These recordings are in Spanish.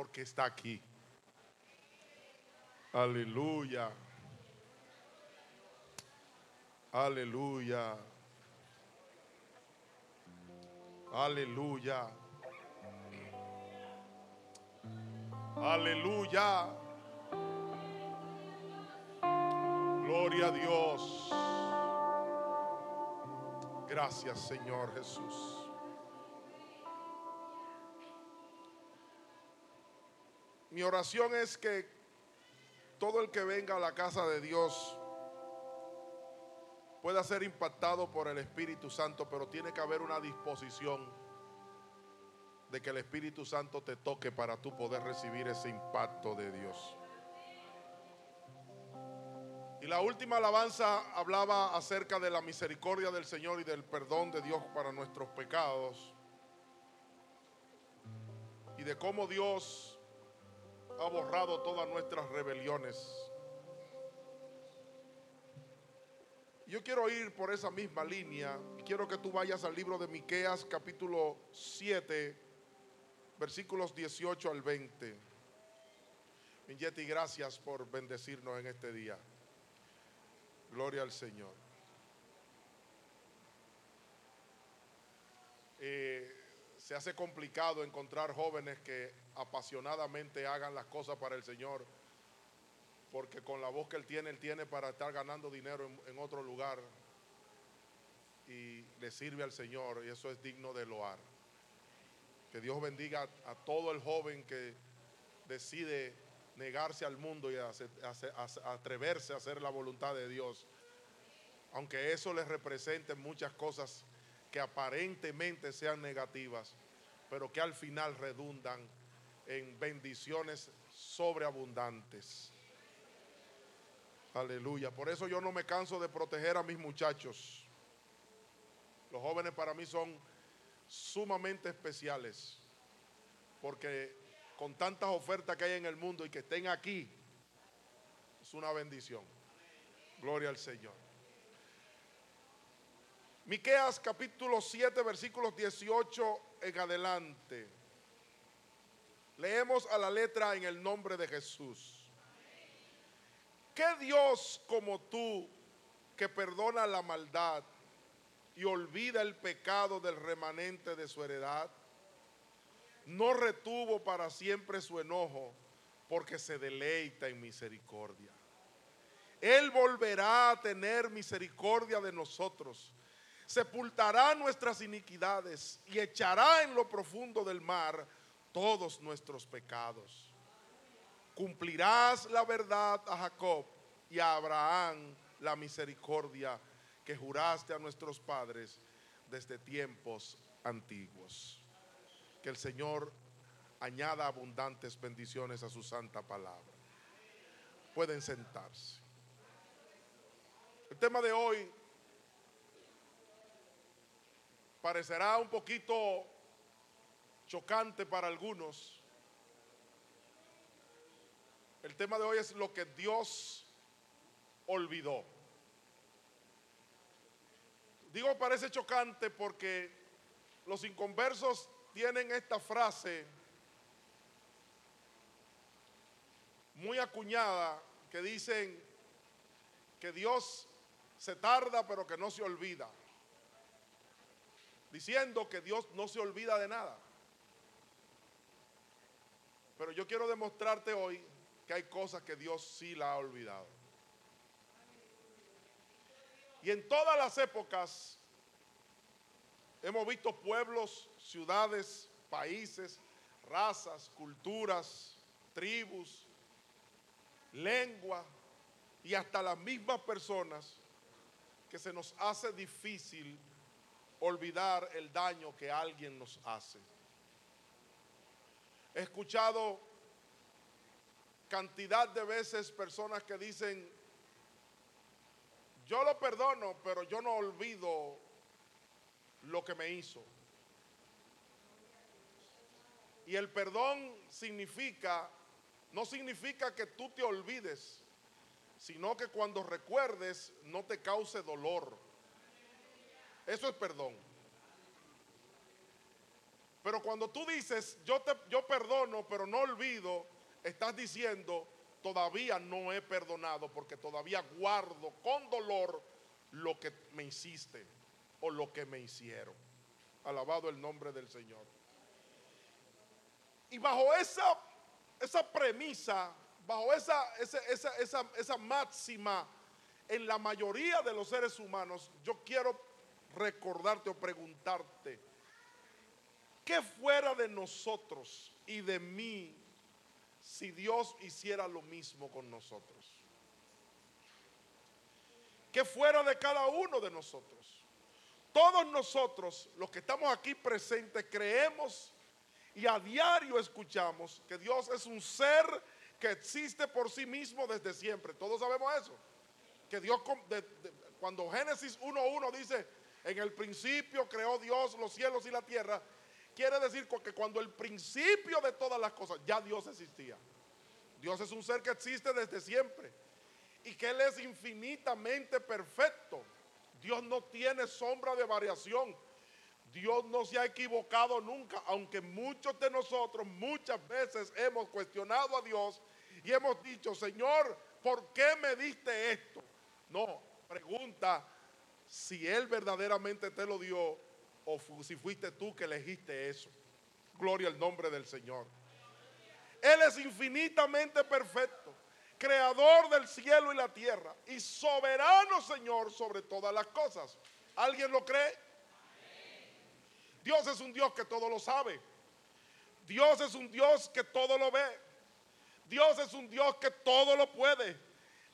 porque está aquí. Aleluya. Aleluya. Aleluya. Aleluya. Gloria a Dios. Gracias Señor Jesús. Mi oración es que todo el que venga a la casa de Dios pueda ser impactado por el Espíritu Santo, pero tiene que haber una disposición de que el Espíritu Santo te toque para tú poder recibir ese impacto de Dios. Y la última alabanza hablaba acerca de la misericordia del Señor y del perdón de Dios para nuestros pecados. Y de cómo Dios ha borrado todas nuestras rebeliones. Yo quiero ir por esa misma línea y quiero que tú vayas al libro de Miqueas capítulo 7, versículos 18 al 20. Minjetti, gracias por bendecirnos en este día. Gloria al Señor. Eh, se hace complicado encontrar jóvenes que apasionadamente hagan las cosas para el Señor porque con la voz que él tiene, él tiene para estar ganando dinero en, otro lugar y le sirve al Señor y eso es digno de loar. Que Dios bendiga a, todo el joven que decide negarse al mundo y atreverse a hacer la voluntad de Dios, aunque eso les represente muchas cosas que aparentemente sean negativas, pero que al final redundan en bendiciones sobreabundantes. Aleluya. Por eso yo no me canso de proteger a mis muchachos. Los jóvenes para mí son sumamente especiales. Porque con tantas ofertas que hay en el mundo y que estén aquí, es una bendición. Gloria al Señor. Miqueas capítulo 7 versículos 18 en adelante. Leemos a la letra en el nombre de Jesús. ¿Qué Dios como tú que perdona la maldad y olvida el pecado del remanente de su heredad? No retuvo para siempre su enojo porque se deleita en misericordia. Él volverá a tener misericordia de nosotros, sepultará nuestras iniquidades y echará en lo profundo del mar todos nuestros pecados cumplirás la verdad a Jacob y a Abraham la misericordia que juraste a nuestros padres desde tiempos antiguos. Que el Señor añada abundantes bendiciones a su santa palabra. Pueden sentarse. El tema de hoy parecerá un poquito chocante para algunos el tema de hoy es lo que Dios olvidó. Digo parece chocante porque los inconversos tienen esta frase muy acuñada que dicen que Dios se tarda pero que no se olvida. Diciendo que Dios no se olvida de nada. Pero yo quiero demostrarte hoy hay cosas que Dios sí la ha olvidado. Y en todas las épocas hemos visto pueblos, ciudades, países, razas, culturas, tribus, lengua y hasta las mismas personas que se nos hace difícil olvidar el daño que alguien nos hace. He escuchado cantidad de veces personas que dicen, yo lo perdono, pero yo no olvido lo que me hizo. Y el perdón significa, no significa que tú te olvides, sino que cuando recuerdes no te cause dolor. Eso es perdón. Pero cuando tú dices, yo, te, yo perdono, pero no olvido, estás diciendo, todavía no he perdonado porque todavía guardo con dolor lo que me hiciste o lo que me hicieron. Alabado el nombre del Señor. Y bajo esa, esa premisa, bajo esa, esa, esa, esa máxima, en la mayoría de los seres humanos, yo quiero recordarte o preguntarte, ¿qué fuera de nosotros y de mí si Dios hiciera lo mismo con nosotros? ¿Qué fuera de cada uno de nosotros? Todos nosotros, los que estamos aquí presentes, creemos y a diario escuchamos que Dios es un ser que existe por sí mismo desde siempre. Todos sabemos eso que Dios, cuando Génesis 1.1 dice, en el principio creó Dios los cielos y la tierra, quiere decir que cuando el principio de todas las cosas, ya Dios existía. Dios es un ser que existe desde siempre y que Él es infinitamente perfecto. Dios no tiene sombra de variación. Dios no se ha equivocado nunca, aunque muchos de nosotros muchas veces hemos cuestionado a Dios y hemos dicho, Señor, ¿por qué me diste esto? No, pregunta si Él verdaderamente te lo dio o si fuiste tú que elegiste eso. Gloria al nombre del Señor. Él es infinitamente perfecto, creador del cielo y la tierra y soberano Señor sobre todas las cosas. ¿Alguien lo cree? Dios es un Dios que todo lo sabe. Dios es un Dios que todo lo ve. Dios es un Dios que todo lo puede.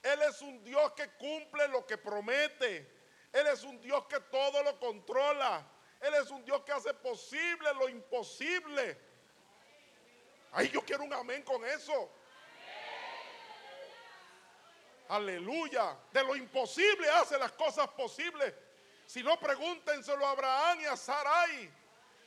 Él es un Dios que cumple lo que promete. Él es un Dios que todo lo controla. Él es un Dios que hace posible lo imposible. Ay, yo quiero un amén con eso. Aleluya. De lo imposible hace las cosas posibles. Si no, pregúntenselo a Abraham y a Sarai.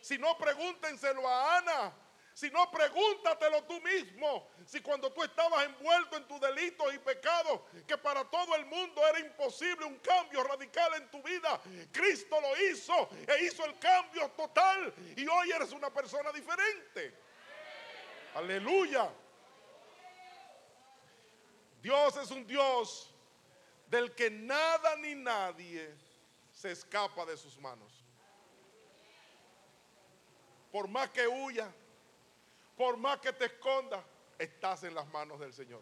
Si no, pregúntenselo a Ana. Si no, pregúntatelo tú mismo. Si cuando tú estabas envuelto en tus delitos y pecados, que para todo el mundo era imposible un cambio radical en tu vida, Cristo lo hizo e hizo el cambio total. Y hoy eres una persona diferente. Aleluya. Dios es un Dios del que nada ni nadie se escapa de sus manos. Por más que huya, por más que te esconda, estás en las manos del Señor.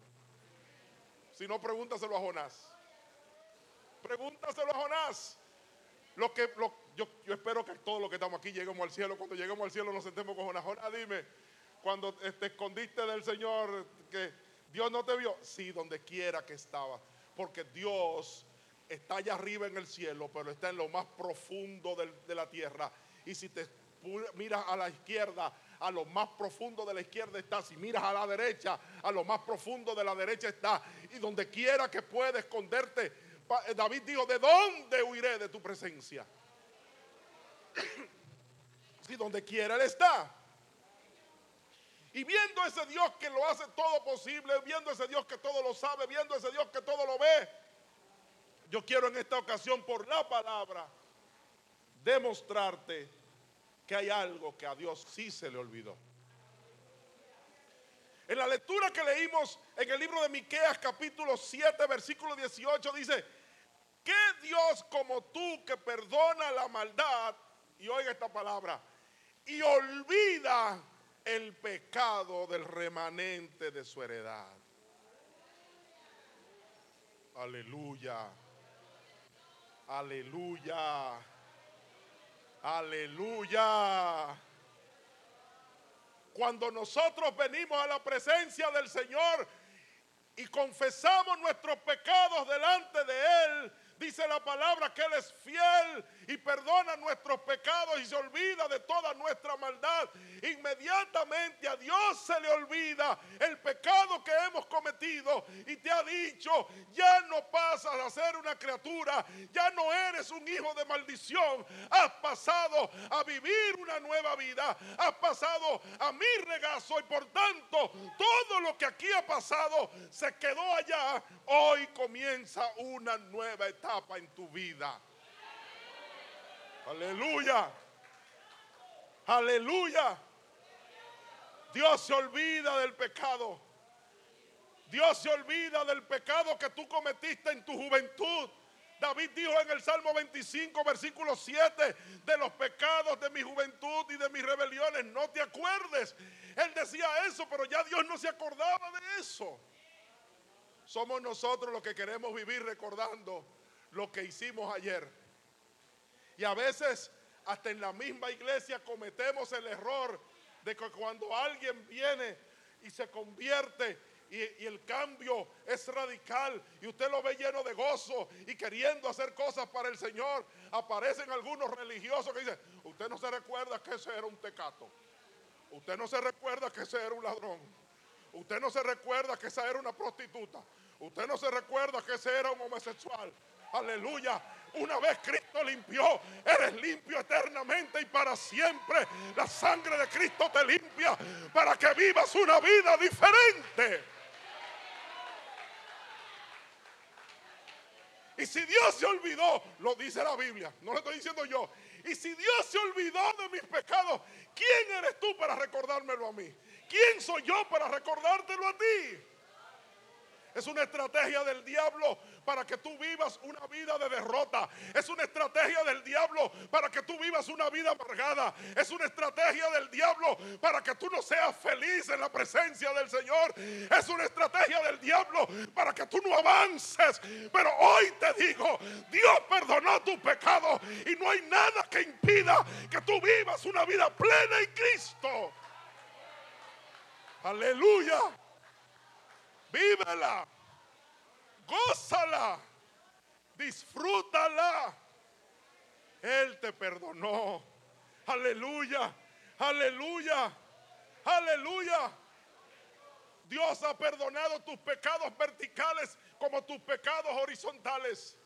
Si no, pregúntaselo a Jonás. Pregúntaselo a Jonás. Lo que, yo, espero que todos los que estamos aquí lleguemos al cielo. Cuando lleguemos al cielo nos sentemos con Jonás. Jonás, dime, cuando te escondiste del Señor, que Dios no te vio. Sí, donde quiera que estaba. Porque Dios está allá arriba en el cielo, pero está en lo más profundo de la tierra. Y si te miras a la izquierda, a lo más profundo de la izquierda está. Si miras a la derecha, a lo más profundo de la derecha está. Y donde quiera que pueda esconderte, eh, David dijo, ¿de dónde huiré de tu presencia? si donde quiera Él está. Y viendo ese Dios que lo hace todo posible, viendo ese Dios que todo lo sabe, viendo ese Dios que todo lo ve, yo quiero en esta ocasión por la palabra demostrarte que hay algo que a Dios sí se le olvidó. En la lectura que leímos en el libro de Miqueas capítulo 7 versículo 18 dice, ¿qué Dios como tú que perdona la maldad, y oiga esta palabra, y olvida el pecado del remanente de su heredad? Aleluya. Aleluya. Aleluya. Cuando nosotros venimos a la presencia del Señor y confesamos nuestros pecados delante de Él, dice la palabra que Él es fiel y perdona nuestros pecados y se olvida de toda nuestra maldad. Inmediatamente a Dios se le olvida el pecado que hemos cometido y te ha dicho, ya no pasas a ser una criatura, ya no eres un hijo de maldición, has pasado a vivir una nueva vida, has pasado a mi regazo y por tanto todo lo que aquí ha pasado se quedó allá, hoy comienza una nueva etapa en tu vida. Aleluya. Aleluya. Dios se olvida del pecado. Dios se olvida del pecado que tú cometiste en tu juventud. David dijo en el Salmo 25, versículo 7, de los pecados de mi juventud y de mis rebeliones, no te acuerdes. Él decía eso, pero ya Dios no se acordaba de eso. Somos nosotros los que queremos vivir recordando lo que hicimos ayer. Y a veces, hasta en la misma iglesia, cometemos el error de que cuando alguien viene y se convierte y, el cambio es radical y usted lo ve lleno de gozo y queriendo hacer cosas para el Señor, aparecen algunos religiosos que dicen, usted no se recuerda que ese era un tecato, usted no se recuerda que ese era un ladrón, usted no se recuerda que esa era una prostituta, usted no se recuerda que ese era un homosexual. Aleluya. Una vez Cristo limpió, eres limpio eternamente y para siempre. La sangre de Cristo te limpia para que vivas una vida diferente. Y si Dios se olvidó, lo dice la Biblia, no lo estoy diciendo yo. Y si Dios se olvidó de mis pecados, ¿quién eres tú para recordármelo a mí? ¿Quién soy yo para recordártelo a ti? Es una estrategia del diablo para que tú vivas una vida de derrota. Es una estrategia del diablo para que tú vivas una vida amargada. Es una estrategia del diablo para que tú no seas feliz en la presencia del Señor. Es una estrategia del diablo para que tú no avances. Pero hoy te digo, Dios perdonó tu pecado y no hay nada que impida que tú vivas una vida plena en Cristo. Aleluya. Vívela. Gózala. Disfrútala. Él te perdonó. Aleluya. Aleluya. Aleluya. Dios ha perdonado tus pecados verticales como tus pecados horizontales.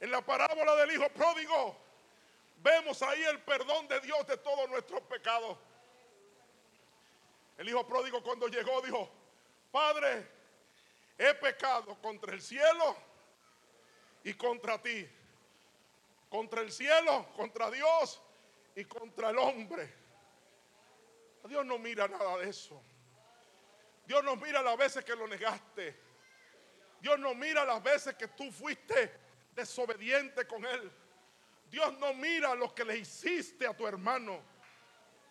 En la parábola del Hijo Pródigo vemos ahí el perdón de Dios de todos nuestros pecados. El Hijo Pródigo cuando llegó dijo, Padre, he pecado contra el cielo y contra ti. Contra el cielo, contra Dios y contra el hombre. Dios no mira nada de eso. Dios no mira las veces que lo negaste. Dios no mira las veces que tú fuiste desobediente con Él. Dios no mira lo que le hiciste a tu hermano.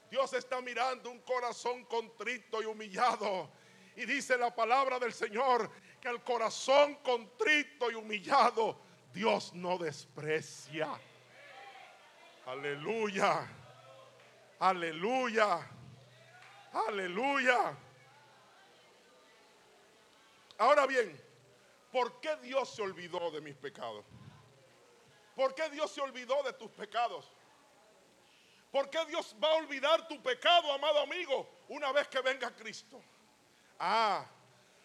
Dios está mirando un corazón contrito y humillado y dice la palabra del Señor que el corazón contrito y humillado Dios no desprecia. Aleluya. Aleluya. Aleluya. Ahora bien, ¿por qué Dios se olvidó de mis pecados? ¿Por qué Dios se olvidó de tus pecados? ¿Por qué Dios va a olvidar tu pecado, amado amigo, una vez que venga Cristo? Ah,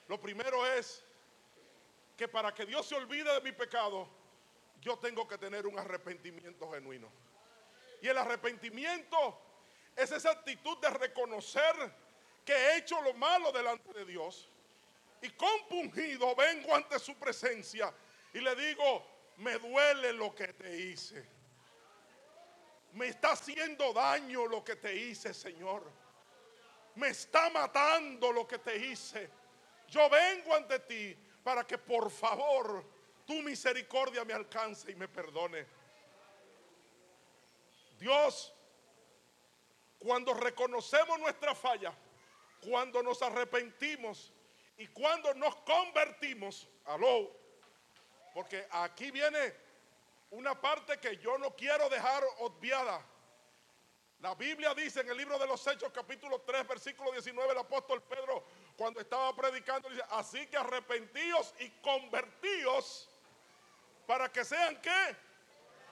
lo primero es que para que Dios se olvide de mi pecado, yo tengo que tener un arrepentimiento genuino. Y el arrepentimiento es esa actitud de reconocer que he hecho lo malo delante de Dios y compungido vengo ante su presencia y le digo, me duele lo que te hice. Me está haciendo daño lo que te hice, Señor me está matando lo que te hice. Yo vengo ante ti para que por favor tu misericordia me alcance y me perdone. Dios, cuando reconocemos nuestra falla, cuando nos arrepentimos y cuando nos convertimos, aló, porque aquí viene una parte que yo no quiero dejar obviada. La Biblia dice en el libro de los Hechos capítulo 3 versículo 19 el apóstol Pedro cuando estaba predicando dice, así que arrepentíos y convertíos para que sean qué?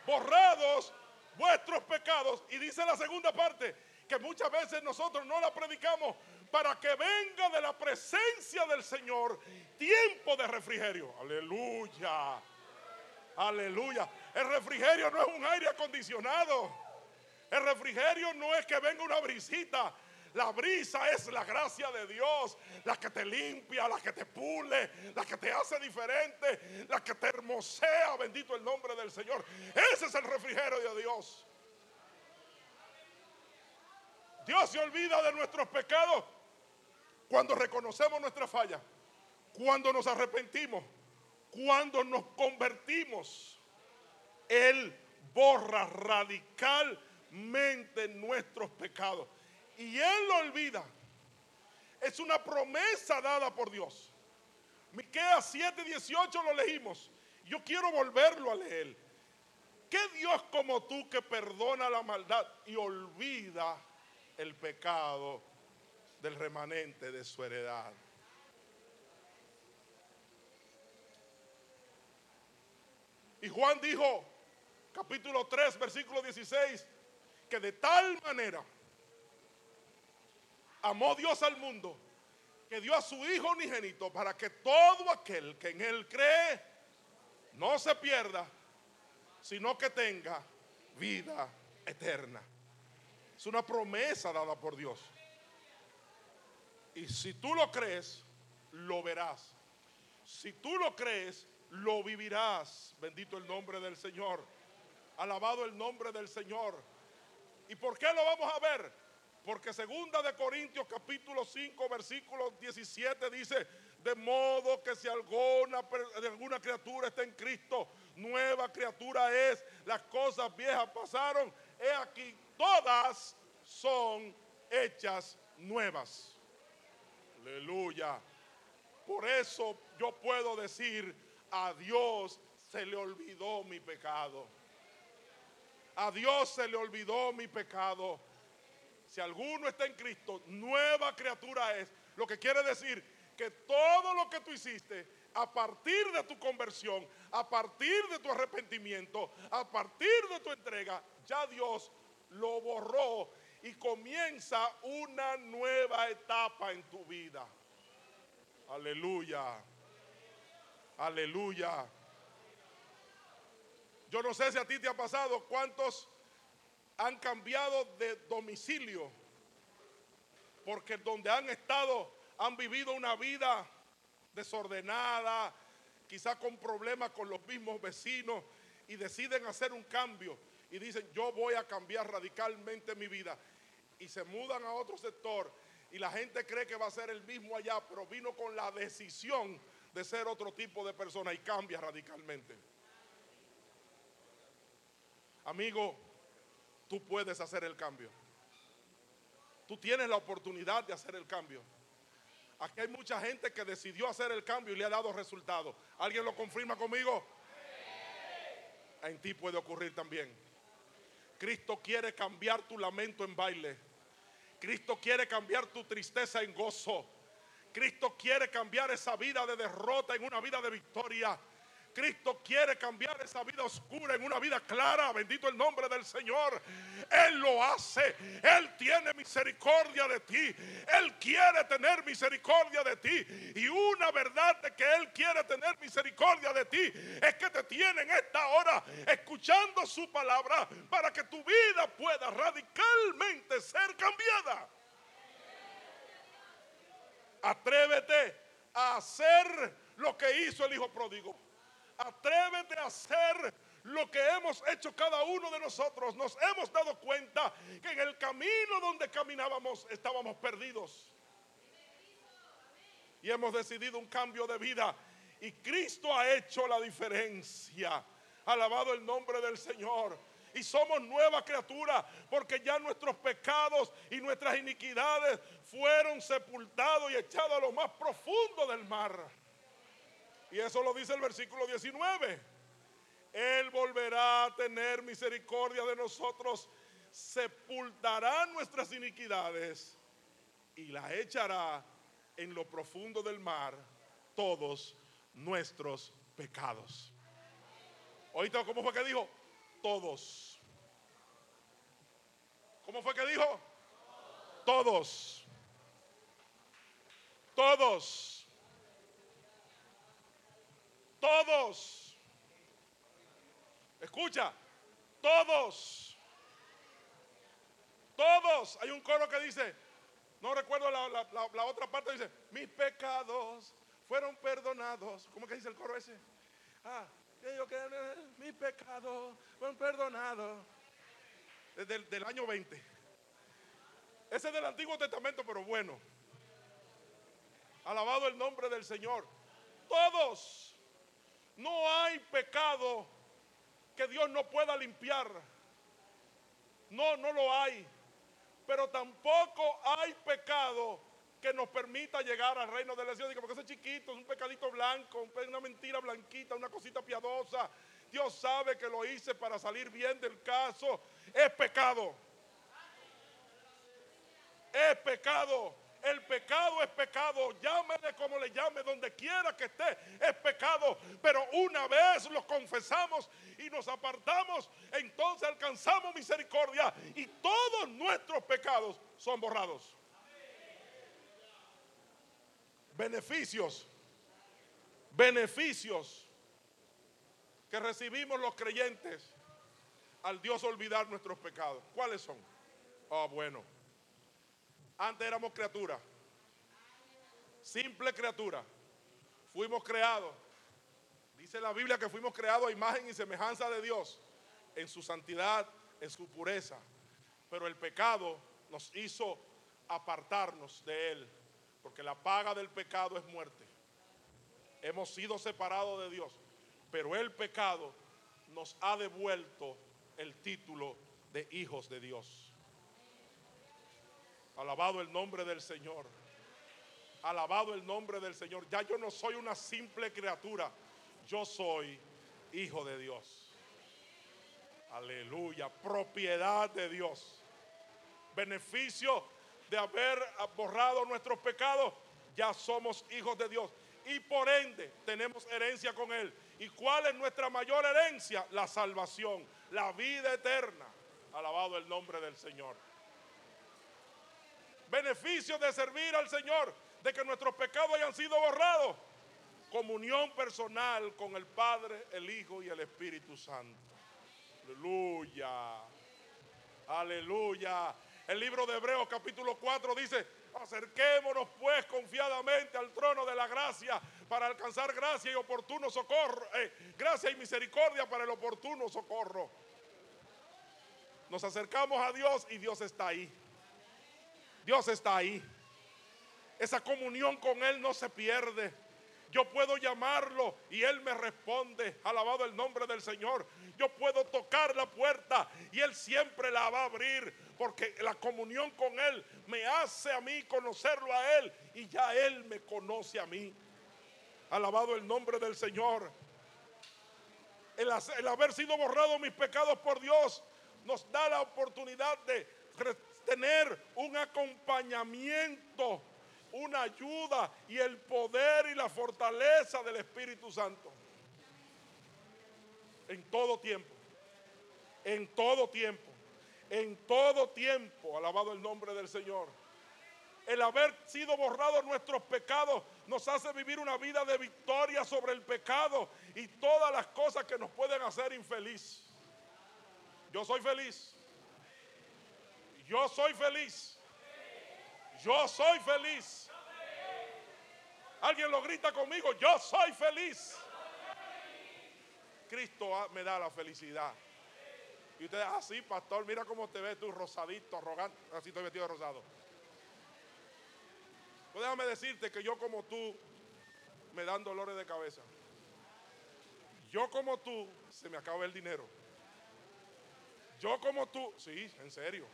Borrados vuestros pecados. Y dice la segunda parte que muchas veces nosotros no la predicamos para que venga de la presencia del Señor tiempo de refrigerio. Aleluya. Aleluya. El refrigerio no es un aire acondicionado. El refrigerio no es que venga una brisita. La brisa es la gracia de Dios, la que te limpia, la que te pule, la que te hace diferente, la que te hermosea, bendito el nombre del Señor. Ese es el refrigerio de Dios. Dios se olvida de nuestros pecados cuando reconocemos nuestra falla, cuando nos arrepentimos, cuando nos convertimos. Él borra radicalmente nuestros pecados. Y Él lo olvida. Es una promesa dada por Dios. Miqueas 7:18 lo leímos. Yo quiero volverlo a leer. ¿Qué Dios como tú que perdona la maldad y olvida el pecado del remanente de su heredad? Y Juan dijo, capítulo 3, versículo 16, de tal manera amó Dios al mundo que dio a su Hijo unigénito para que todo aquel que en Él cree no se pierda, sino que tenga vida eterna. Es una promesa dada por Dios. Y si tú lo crees, lo verás. Si tú lo crees, lo vivirás. Bendito el nombre del Señor. Alabado el nombre del Señor. ¿Y por qué lo vamos a ver? Porque segunda de Corintios capítulo 5 versículo 17 dice, de modo que si alguna, alguna criatura está en Cristo, nueva criatura es, las cosas viejas pasaron, he aquí, todas son hechas nuevas. Aleluya. Por eso yo puedo decir, a Dios se le olvidó mi pecado. A Dios se le olvidó mi pecado. Si alguno está en Cristo, nueva criatura es. Lo que quiere decir que todo lo que tú hiciste a partir de tu conversión, a partir de tu arrepentimiento, a partir de tu entrega, ya Dios lo borró y comienza una nueva etapa en tu vida. Aleluya. Aleluya. Yo no sé si a ti te ha pasado cuántos han cambiado de domicilio porque donde han estado han vivido una vida desordenada, quizá con problemas con los mismos vecinos y deciden hacer un cambio y dicen yo voy a cambiar radicalmente mi vida y se mudan a otro sector y la gente cree que va a ser el mismo allá, pero vino con la decisión de ser otro tipo de persona y cambia radicalmente. Amigo, tú puedes hacer el cambio. Tú tienes la oportunidad de hacer el cambio. Aquí hay mucha gente que decidió hacer el cambio y le ha dado resultados. ¿Alguien lo confirma conmigo? En ti puede ocurrir también. Cristo quiere cambiar tu lamento en baile. Cristo quiere cambiar tu tristeza en gozo. Cristo quiere cambiar esa vida de derrota en una vida de victoria. Cristo quiere cambiar esa vida oscura en una vida clara. Bendito el nombre del Señor. Él lo hace. Él tiene misericordia de ti. Él quiere tener misericordia de ti. Y una verdad de que Él quiere tener misericordia de ti es que te tiene en esta hora escuchando su palabra para que tu vida pueda radicalmente ser cambiada. Atrévete a hacer lo que hizo el hijo pródigo. Atrévete a hacer lo que hemos hecho cada uno de nosotros. Nos hemos dado cuenta que en el camino donde caminábamos estábamos perdidos. Y hemos decidido un cambio de vida. Y Cristo ha hecho la diferencia. Alabado el nombre del Señor y somos nueva criatura porque ya nuestros pecados y nuestras iniquidades fueron sepultados y echados a lo más profundo del mar. Y eso lo dice el versículo 19. Él volverá a tener misericordia de nosotros, sepultará nuestras iniquidades y la echará en lo profundo del mar todos nuestros pecados. ¿Oíste cómo fue que dijo? todos. ¿Cómo fue que dijo? Todos. Todos. Todos. Escucha, todos. Todos. Hay un coro que dice, no recuerdo la, otra parte, dice, mis pecados fueron perdonados. ¿Cómo que dice el coro ese? Ah, que mis pecados fueron perdonados. Desde el del año 20. Ese es del Antiguo Testamento, pero bueno. Alabado el nombre del Señor. Todos. No hay pecado que Dios no pueda limpiar. No, no lo hay. Pero tampoco hay pecado que nos permita llegar al reino de la ciudad. Porque ese chiquito es un pecadito blanco, una mentira blanquita, una cosita piadosa. Dios sabe que lo hice para salir bien del caso. Es pecado. Es pecado. El pecado es pecado, llámele como le llame, donde quiera que esté, es pecado. Pero una vez lo confesamos y nos apartamos, entonces alcanzamos misericordia y todos nuestros pecados son borrados. Beneficios, beneficios que recibimos los creyentes al Dios olvidar nuestros pecados. ¿Cuáles son? Ah, bueno. Antes éramos criaturas. Simple criatura. Fuimos creados. Dice la Biblia que fuimos creados a imagen y semejanza de Dios. En su santidad, en su pureza. Pero el pecado nos hizo apartarnos de Él. Porque la paga del pecado es muerte. Hemos sido separados de Dios. Pero el pecado nos ha devuelto el título de hijos de Dios. Alabado el nombre del Señor. Alabado el nombre del Señor. Ya yo no soy una simple criatura. Yo soy hijo de Dios. Aleluya. Propiedad de Dios. Beneficio de haber borrado nuestros pecados. Ya somos hijos de Dios. Y por ende tenemos herencia con Él. ¿Y cuál es nuestra mayor herencia? La salvación, la vida eterna. Alabado el nombre del Señor beneficio de servir al Señor, de que nuestros pecados hayan sido borrados. Comunión personal con el Padre, el Hijo y el Espíritu Santo. Aleluya. Aleluya. El libro de Hebreos capítulo 4 dice, acerquémonos pues confiadamente al trono de la gracia para alcanzar gracia y oportuno socorro. Eh, gracia y misericordia para el oportuno socorro. Nos acercamos a Dios y Dios está ahí. Dios está ahí. Esa comunión con Él no se pierde. Yo puedo llamarlo y Él me responde. Alabado el nombre del Señor. Yo puedo tocar la puerta y Él siempre la va a abrir. Porque la comunión con Él me hace a mí conocerlo a Él y ya Él me conoce a mí. Alabado el nombre del Señor. El, haber sido borrado mis pecados por Dios nos da la oportunidad de tener un acompañamiento, una ayuda y el poder y la fortaleza del Espíritu Santo. En todo tiempo, en todo tiempo, en todo tiempo, alabado el nombre del Señor. El haber sido borrado nuestros pecados nos hace vivir una vida de victoria sobre el pecado y todas las cosas que nos pueden hacer infeliz. Yo soy feliz yo soy feliz. Yo soy feliz. Alguien lo grita conmigo, yo soy feliz. Cristo me da la felicidad. Y usted, así, ah, pastor, mira cómo te ves tú rosadito, arrogante. Así estoy vestido de rosado. Pues déjame decirte que yo como tú me dan dolores de cabeza. Yo como tú se me acaba el dinero. Yo como tú, sí, en serio.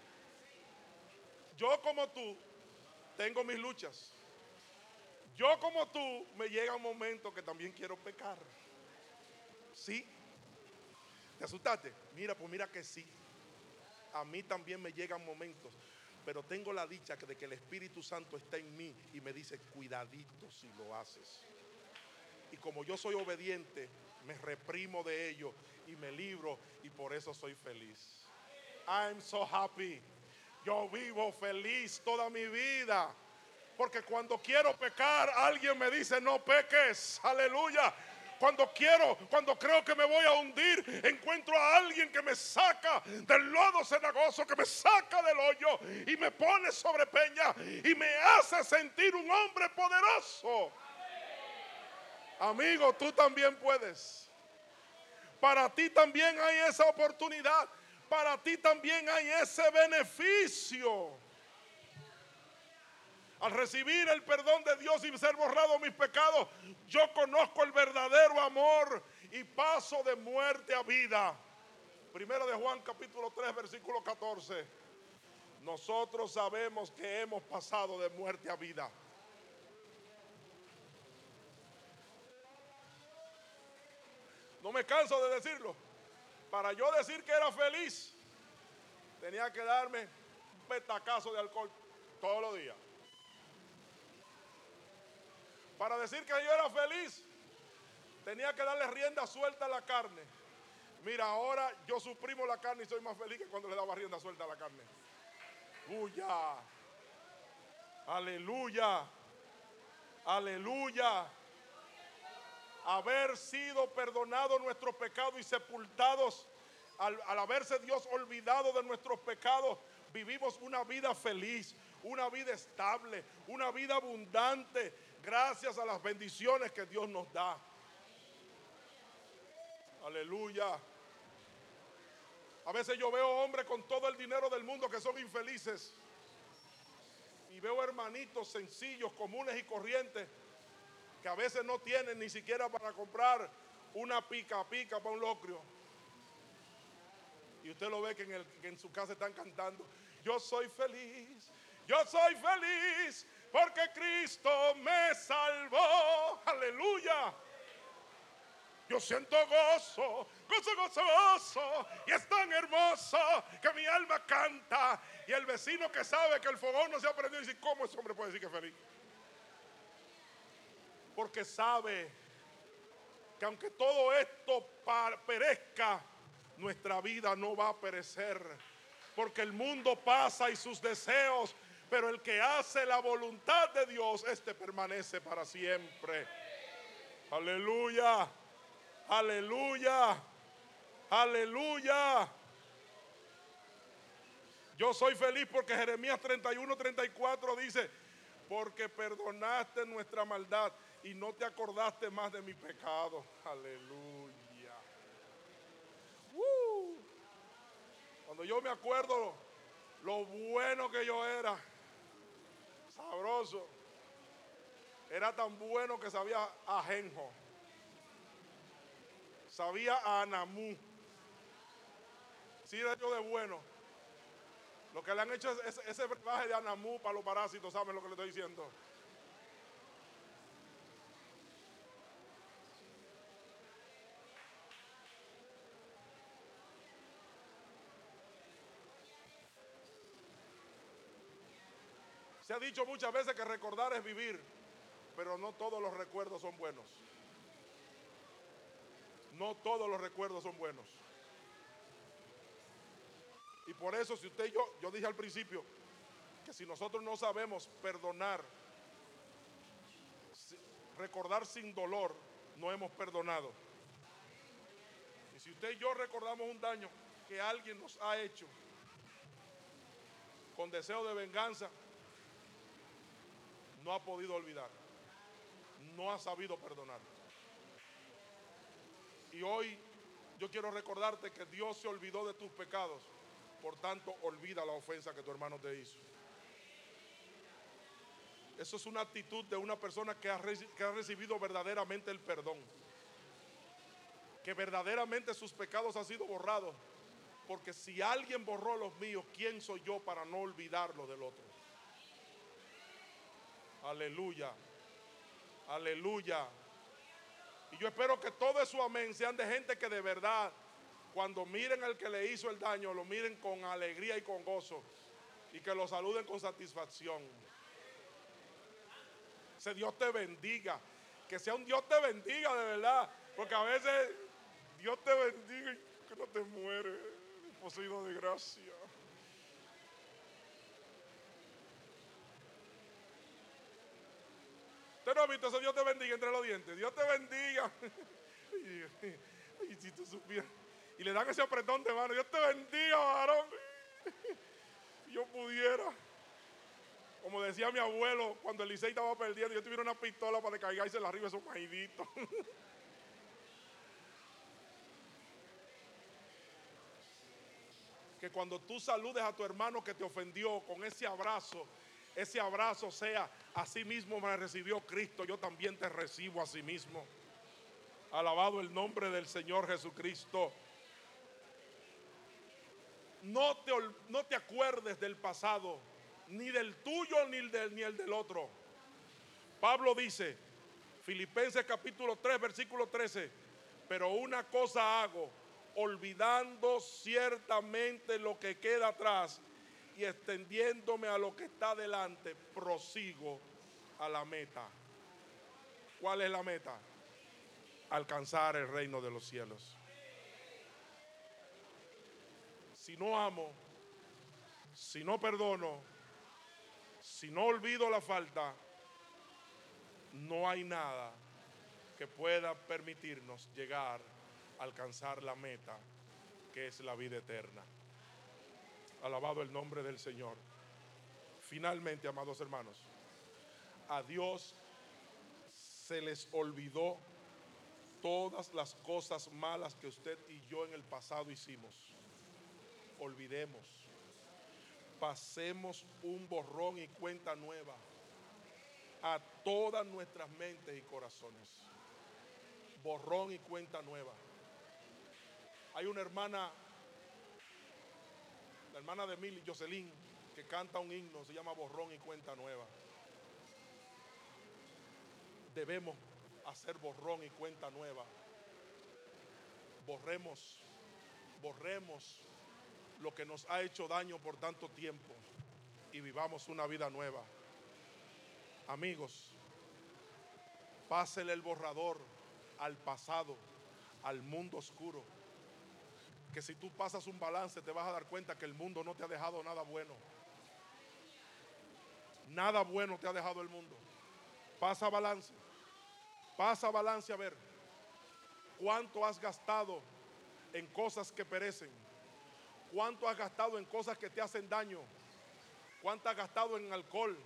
Yo como tú tengo mis luchas. Yo como tú me llega un momento que también quiero pecar. ¿Sí? ¿Te asustaste? Mira, pues mira que sí. A mí también me llegan momentos. Pero tengo la dicha de que el Espíritu Santo está en mí y me dice, cuidadito si lo haces. Y como yo soy obediente, me reprimo de ello y me libro y por eso soy feliz. I'm so happy. Yo vivo feliz toda mi vida. Porque cuando quiero pecar, alguien me dice, no peques. Aleluya. Cuando quiero, cuando creo que me voy a hundir, encuentro a alguien que me saca del lodo cenagoso, que me saca del hoyo y me pone sobre peña y me hace sentir un hombre poderoso. Amigo, tú también puedes. Para ti también hay esa oportunidad para ti también hay ese beneficio. Al recibir el perdón de Dios y ser borrado mis pecados, yo conozco el verdadero amor y paso de muerte a vida. Primera de Juan capítulo 3 versículo 14. Nosotros sabemos que hemos pasado de muerte a vida. No me canso de decirlo. Para yo decir que era feliz, tenía que darme un petacazo de alcohol todos los días. Para decir que yo era feliz, tenía que darle rienda suelta a la carne. Mira, ahora yo suprimo la carne y soy más feliz que cuando le daba rienda suelta a la carne. Aleluya. Aleluya. Aleluya. Haber sido perdonado nuestros pecados y sepultados al, al, haberse Dios olvidado de nuestros pecados, vivimos una vida feliz, una vida estable, una vida abundante, gracias a las bendiciones que Dios nos da. Aleluya. A veces yo veo hombres con todo el dinero del mundo que son infelices. Y veo hermanitos sencillos, comunes y corrientes que a veces no tienen ni siquiera para comprar una pica pica para un locrio. Y usted lo ve que en, el, que en su casa están cantando, yo soy feliz, yo soy feliz porque Cristo me salvó. Aleluya. Yo siento gozo, gozo, gozo, gozo. Y es tan hermoso que mi alma canta. Y el vecino que sabe que el fogón no se ha prendido dice, ¿cómo ese hombre puede decir que es feliz? Porque sabe que aunque todo esto perezca, nuestra vida no va a perecer. Porque el mundo pasa y sus deseos, pero el que hace la voluntad de Dios, este permanece para siempre. Aleluya. Aleluya. Aleluya. Yo soy feliz porque Jeremías 31, 34 dice, porque perdonaste nuestra maldad y no te acordaste más de mi pecado. Aleluya. Uh. Cuando yo me acuerdo lo bueno que yo era, sabroso, era tan bueno que sabía ajenjo sabía a Anamú. Sí, era yo de bueno. Lo que le han hecho es ese brebaje de Anamú para los parásitos, ¿saben lo que le estoy diciendo? Se ha dicho muchas veces que recordar es vivir, pero no todos los recuerdos son buenos. No todos los recuerdos son buenos. Y por eso, si usted y yo, yo dije al principio, que si nosotros no sabemos perdonar, recordar sin dolor, no hemos perdonado. Y si usted y yo recordamos un daño que alguien nos ha hecho con deseo de venganza, no ha podido olvidar, no ha sabido perdonar. Y hoy yo quiero recordarte que Dios se olvidó de tus pecados. Por tanto, olvida la ofensa que tu hermano te hizo. Eso es una actitud de una persona que ha, recibido verdaderamente el perdón. Que verdaderamente sus pecados han sido borrados. Porque si alguien borró los míos, ¿quién soy yo para no olvidarlo del otro? Aleluya. Aleluya. Y yo espero que todo su amén sean de gente que de verdad, cuando miren al que le hizo el daño, lo miren con alegría y con gozo. Y que lo saluden con satisfacción. Que Dios te bendiga. Que sea un Dios te bendiga de verdad. Porque a veces Dios te bendiga y que no te muere. Poseído de gracia. No ha visto eso, Dios te bendiga entre los dientes. Dios te bendiga. Y, si tú supieras. Y le dan ese apretón de mano. Dios te bendiga, varón. Yo pudiera. Como decía mi abuelo, cuando el estaba perdiendo, yo tuviera una pistola para descargarse la arriba esos maíditos. que cuando tú saludes a tu hermano que te ofendió con ese abrazo, ese abrazo sea, así mismo me recibió Cristo, yo también te recibo a sí mismo. Alabado el nombre del Señor Jesucristo. No te, no te acuerdes del pasado, ni del tuyo ni, del, ni el del otro. Pablo dice, Filipenses capítulo 3, versículo 13, pero una cosa hago, olvidando ciertamente lo que queda atrás y extendiéndome a lo que está delante, prosigo a la meta. ¿Cuál es la meta? Alcanzar el reino de los cielos. Si no amo, si no perdono, si no olvido la falta, no hay nada que pueda permitirnos llegar a alcanzar la meta que es la vida eterna. Alabado el nombre del Señor. Finalmente, amados hermanos, a Dios se les olvidó todas las cosas malas que usted y yo en el pasado hicimos. Olvidemos. Pasemos un borrón y cuenta nueva a todas nuestras mentes y corazones. Borrón y cuenta nueva. Hay una hermana, la hermana de Mili, Jocelyn, que canta un himno, se llama Borrón y cuenta nueva. Debemos hacer borrón y cuenta nueva. Borremos, borremos lo que nos ha hecho daño por tanto tiempo y vivamos una vida nueva. Amigos, pásele el borrador al pasado, al mundo oscuro. Que si tú pasas un balance te vas a dar cuenta que el mundo no te ha dejado nada bueno. Nada bueno te ha dejado el mundo. Pasa balance. Pasa balance a ver cuánto has gastado en cosas que perecen. Cuánto has gastado en cosas que te hacen daño. Cuánto has gastado en alcohol,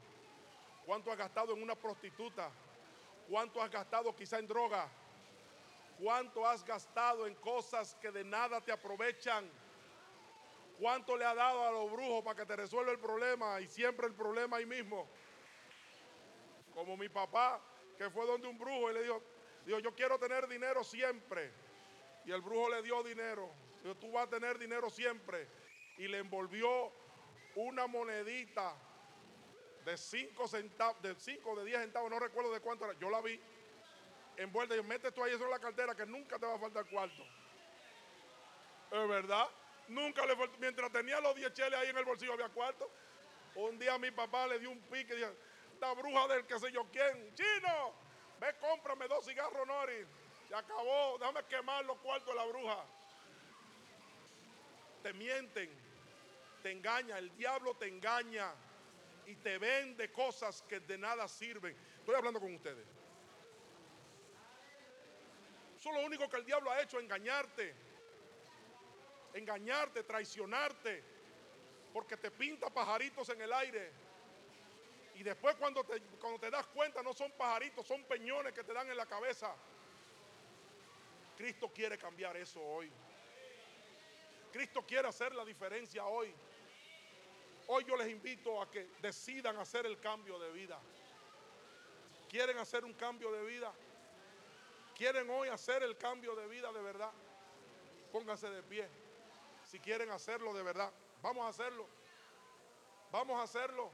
¿Cuánto has gastado en una prostituta? ¿Cuánto has gastado quizá en droga? ¿Cuánto has gastado en cosas que de nada te aprovechan? ¿Cuánto le ha dado a los brujos para que te resuelva el problema y siempre el problema ahí mismo? Como mi papá, que fue donde un brujo y le dijo, dijo yo quiero tener dinero siempre. Y el brujo le dio dinero. Dijo, tú vas a tener dinero siempre. Y le envolvió una monedita de 5 centavos, de 5 de 10 centavos, no recuerdo de cuánto era. Yo la vi envuelta y mete tú ahí eso en la cartera que nunca te va a faltar cuarto. Es verdad. Nunca le faltó. Mientras tenía los 10 cheles ahí en el bolsillo había cuarto. Un día mi papá le dio un pique y dijo, esta bruja del que sé yo quién, chino, ve cómprame dos cigarros Nori. Se acabó, déjame quemar los cuartos de la bruja. Te mienten, te engaña, el diablo te engaña y te vende cosas que de nada sirven. Estoy hablando con ustedes. Eso es lo único que el diablo ha hecho, engañarte. Engañarte, traicionarte. Porque te pinta pajaritos en el aire. Y después cuando te, cuando te das cuenta no son pajaritos, son peñones que te dan en la cabeza. Cristo quiere cambiar eso hoy. Cristo quiere hacer la diferencia hoy. Hoy yo les invito a que decidan hacer el cambio de vida. ¿Quieren hacer un cambio de vida? ¿Quieren hoy hacer el cambio de vida de verdad? Pónganse de pie. Si quieren hacerlo de verdad, vamos a hacerlo. Vamos a hacerlo.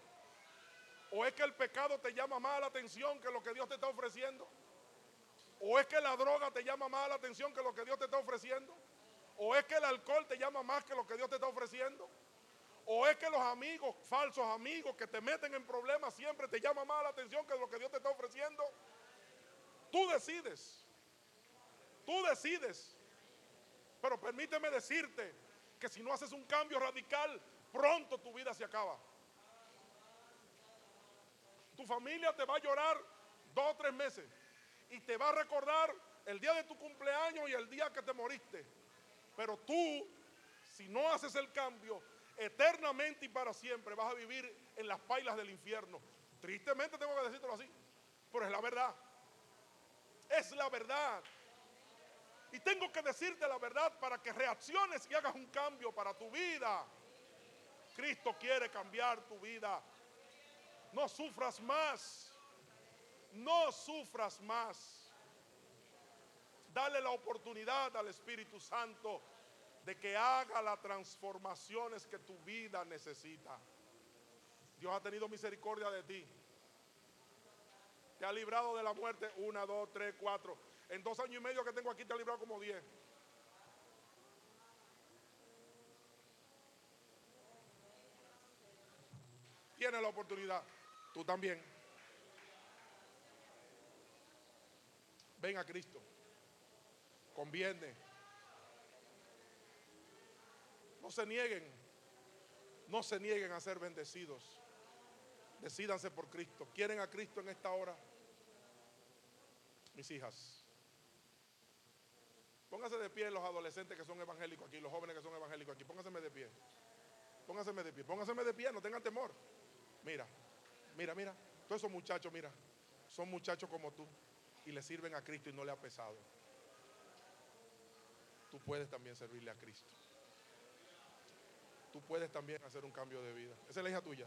¿O es que el pecado te llama más la atención que lo que Dios te está ofreciendo? ¿O es que la droga te llama más la atención que lo que Dios te está ofreciendo? ¿O es que el alcohol te llama más que lo que Dios te está ofreciendo? ¿O es que los amigos, falsos amigos que te meten en problemas siempre te llaman más la atención que lo que Dios te está ofreciendo? Tú decides. Tú decides. Pero permíteme decirte que si no haces un cambio radical, pronto tu vida se acaba. Tu familia te va a llorar dos o tres meses y te va a recordar el día de tu cumpleaños y el día que te moriste. Pero tú, si no haces el cambio, eternamente y para siempre vas a vivir en las pailas del infierno. Tristemente tengo que decirlo así, pero es la verdad. Es la verdad. Y tengo que decirte la verdad para que reacciones y hagas un cambio para tu vida. Cristo quiere cambiar tu vida. No sufras más. No sufras más. Dale la oportunidad al Espíritu Santo de que haga las transformaciones que tu vida necesita. Dios ha tenido misericordia de ti. Te ha librado de la muerte. Una, dos, tres, cuatro. En dos años y medio que tengo aquí te ha librado como diez. Tienes la oportunidad. Tú también. Ven a Cristo. Conviene. No se nieguen. No se nieguen a ser bendecidos. Decídanse por Cristo. ¿Quieren a Cristo en esta hora? Mis hijas. Pónganse de pie los adolescentes que son evangélicos aquí, los jóvenes que son evangélicos aquí. Pónganse de pie. Pónganse de pie. Pónganse de pie, no tengan temor. Mira, mira, mira. Todos esos muchachos, mira, son muchachos como tú y le sirven a Cristo y no le ha pesado. Tú puedes también servirle a Cristo. Tú puedes también hacer un cambio de vida. Esa es la hija tuya.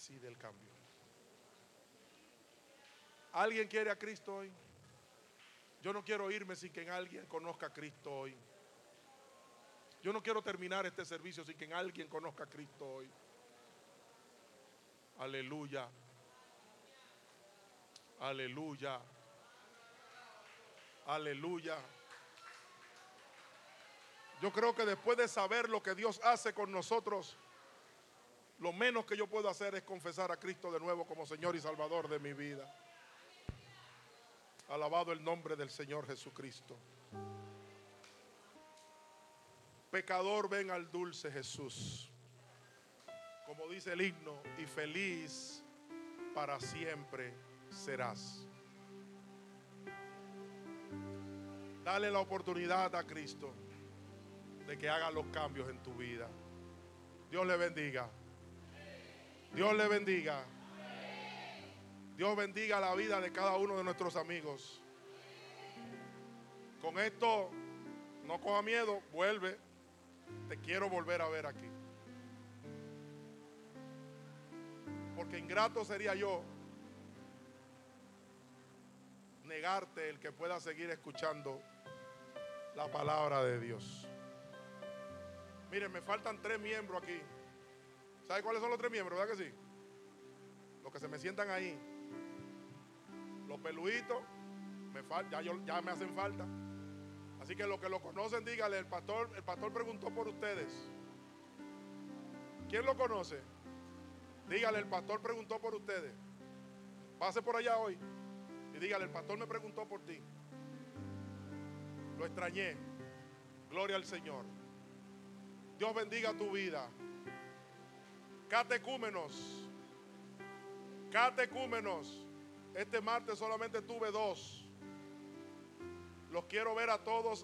Decide el cambio. ¿Alguien quiere a Cristo hoy? Yo no quiero irme sin que alguien conozca a Cristo hoy. Yo no quiero terminar este servicio sin que alguien conozca a Cristo hoy. Aleluya. Aleluya. Aleluya. Yo creo que después de saber lo que Dios hace con nosotros, lo menos que yo puedo hacer es confesar a Cristo de nuevo como Señor y Salvador de mi vida. Alabado el nombre del Señor Jesucristo. Pecador, ven al dulce Jesús. Como dice el himno, y feliz para siempre serás. Dale la oportunidad a Cristo de que haga los cambios en tu vida. Dios le bendiga. Dios le bendiga. Dios bendiga la vida de cada uno de nuestros amigos. Con esto, no coja miedo, vuelve. Te quiero volver a ver aquí. Porque ingrato sería yo negarte el que pueda seguir escuchando la palabra de Dios. Miren, me faltan tres miembros aquí. ¿Sabe cuáles son los tres miembros? ¿Verdad que sí? Los que se me sientan ahí. Los peluitos, me ya, ya me hacen falta. Así que los que lo conocen, dígale, el pastor, el pastor preguntó por ustedes. ¿Quién lo conoce? Dígale, el pastor preguntó por ustedes. Pase por allá hoy y dígale, el pastor me preguntó por ti. Lo extrañé. Gloria al Señor. Dios bendiga tu vida. Catecúmenos. Catecúmenos. Este martes solamente tuve dos. Los quiero ver a todos